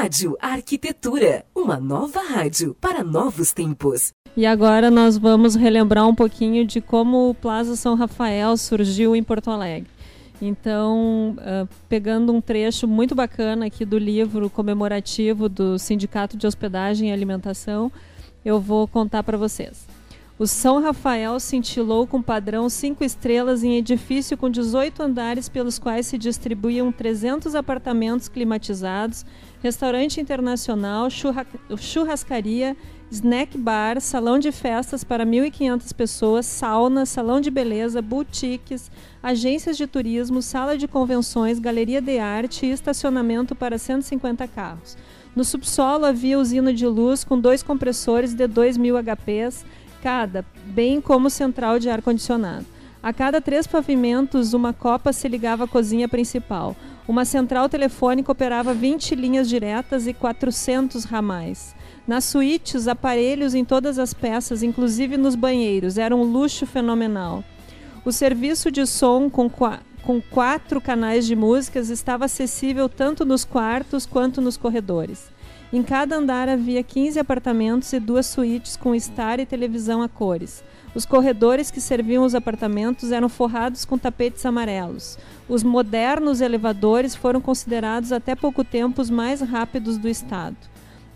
Rádio Arquitetura, uma nova rádio para novos tempos. E agora nós vamos relembrar um pouquinho de como o Plaza São Rafael surgiu em Porto Alegre. Então, uh, pegando um trecho muito bacana aqui do livro comemorativo do Sindicato de Hospedagem e Alimentação, eu vou contar para vocês. O São Rafael cintilou com padrão cinco estrelas em edifício com 18 andares pelos quais se distribuíam 300 apartamentos climatizados, restaurante internacional, churra churrascaria, snack bar, salão de festas para 1.500 pessoas, sauna, salão de beleza, boutiques, agências de turismo, sala de convenções, galeria de arte e estacionamento para 150 carros. No subsolo havia usina de luz com dois compressores de 2.000 HPs, bem como central de ar-condicionado. A cada três pavimentos, uma copa se ligava à cozinha principal. Uma central telefônica operava 20 linhas diretas e 400 ramais. Nas suítes, aparelhos em todas as peças, inclusive nos banheiros, era um luxo fenomenal. O serviço de som com, com quatro canais de músicas estava acessível tanto nos quartos quanto nos corredores. Em cada andar havia 15 apartamentos e duas suítes com estar e televisão a cores. Os corredores que serviam os apartamentos eram forrados com tapetes amarelos. Os modernos elevadores foram considerados até pouco tempo os mais rápidos do estado.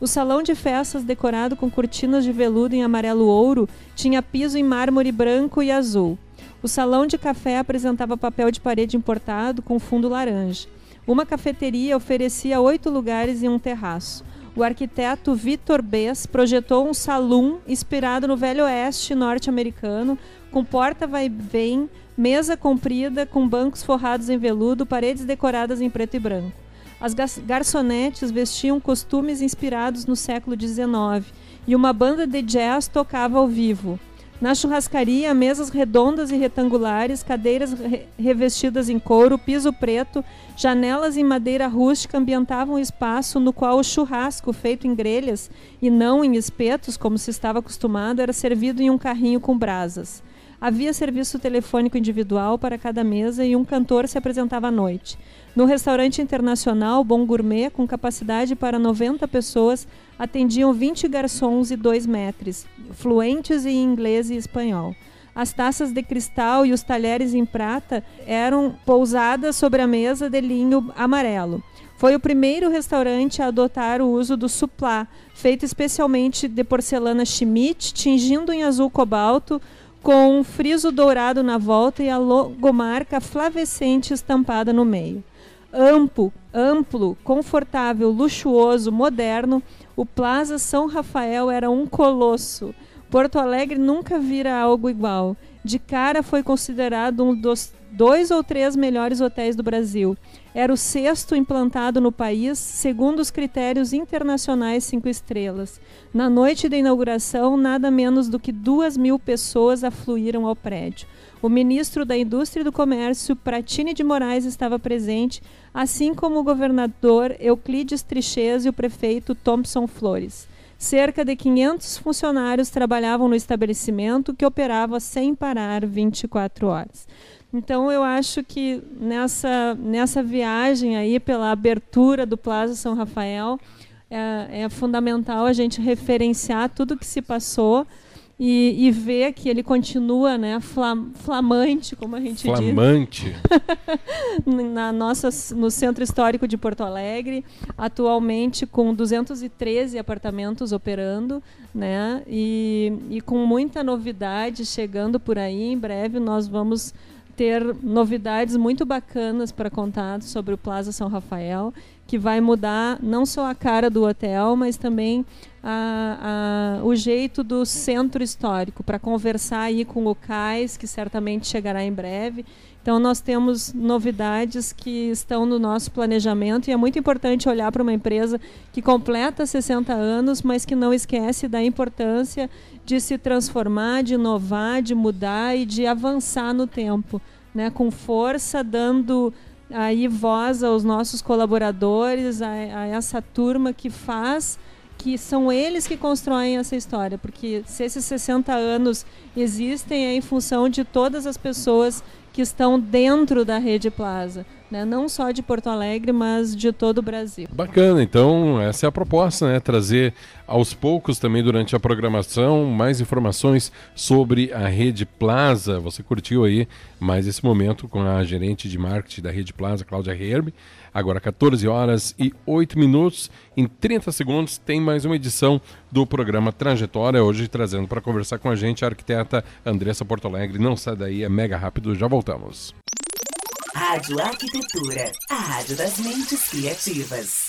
O salão de festas, decorado com cortinas de veludo em amarelo ouro, tinha piso em mármore branco e azul. O salão de café apresentava papel de parede importado com fundo laranja. Uma cafeteria oferecia oito lugares e um terraço o arquiteto Victor Bess projetou um salão inspirado no Velho Oeste norte-americano, com porta vai-vem, mesa comprida com bancos forrados em veludo, paredes decoradas em preto e branco. As garçonetes vestiam costumes inspirados no século XIX e uma banda de jazz tocava ao vivo. Na churrascaria, mesas redondas e retangulares, cadeiras re revestidas em couro, piso preto, janelas em madeira rústica ambientavam o espaço no qual o churrasco, feito em grelhas e não em espetos, como se estava acostumado, era servido em um carrinho com brasas. Havia serviço telefônico individual para cada mesa e um cantor se apresentava à noite. No restaurante internacional Bom Gourmet, com capacidade para 90 pessoas, atendiam 20 garçons e dois metres, fluentes em inglês e espanhol. As taças de cristal e os talheres em prata eram pousadas sobre a mesa de linho amarelo. Foi o primeiro restaurante a adotar o uso do suplá, feito especialmente de porcelana Schmidt, tingindo em azul cobalto, com um friso dourado na volta e a logomarca flavescente estampada no meio amplo, amplo, confortável, luxuoso, moderno, o Plaza São Rafael era um colosso. Porto Alegre nunca vira algo igual. De cara foi considerado um dos dois ou três melhores hotéis do Brasil. Era o sexto implantado no país, segundo os critérios internacionais cinco estrelas. Na noite da inauguração, nada menos do que duas mil pessoas afluíram ao prédio. O ministro da Indústria e do Comércio, Pratini de Moraes, estava presente, assim como o governador Euclides Triches e o prefeito Thompson Flores. Cerca de 500 funcionários trabalhavam no estabelecimento, que operava sem parar 24 horas. Então eu acho que nessa, nessa viagem aí pela abertura do Plaza São Rafael é, é fundamental a gente referenciar tudo que se passou e, e ver que ele continua né, flam, flamante, como a gente flamante. diz. Flamante. Na nossa, no Centro Histórico de Porto Alegre, atualmente com 213 apartamentos operando, né, e, e com muita novidade chegando por aí. Em breve nós vamos ter novidades muito bacanas para contar sobre o Plaza São Rafael, que vai mudar não só a cara do hotel, mas também a, a, o jeito do centro histórico, para conversar aí com o CAIS, que certamente chegará em breve. Então, nós temos novidades que estão no nosso planejamento e é muito importante olhar para uma empresa que completa 60 anos, mas que não esquece da importância de se transformar, de inovar, de mudar e de avançar no tempo, né? com força, dando aí voz aos nossos colaboradores, a, a essa turma que faz que são eles que constroem essa história, porque se esses 60 anos existem é em função de todas as pessoas que estão dentro da rede Plaza. Né? não só de Porto Alegre, mas de todo o Brasil. Bacana, então essa é a proposta, né? Trazer aos poucos também durante a programação mais informações sobre a Rede Plaza. Você curtiu aí mais esse momento com a gerente de marketing da Rede Plaza, Cláudia Herbe. Agora 14 horas e 8 minutos. Em 30 segundos tem mais uma edição do programa Trajetória, hoje trazendo para conversar com a gente a arquiteta Andressa Porto Alegre. Não sai daí, é mega rápido, já voltamos. Rádio Arquitetura, a rádio das mentes criativas.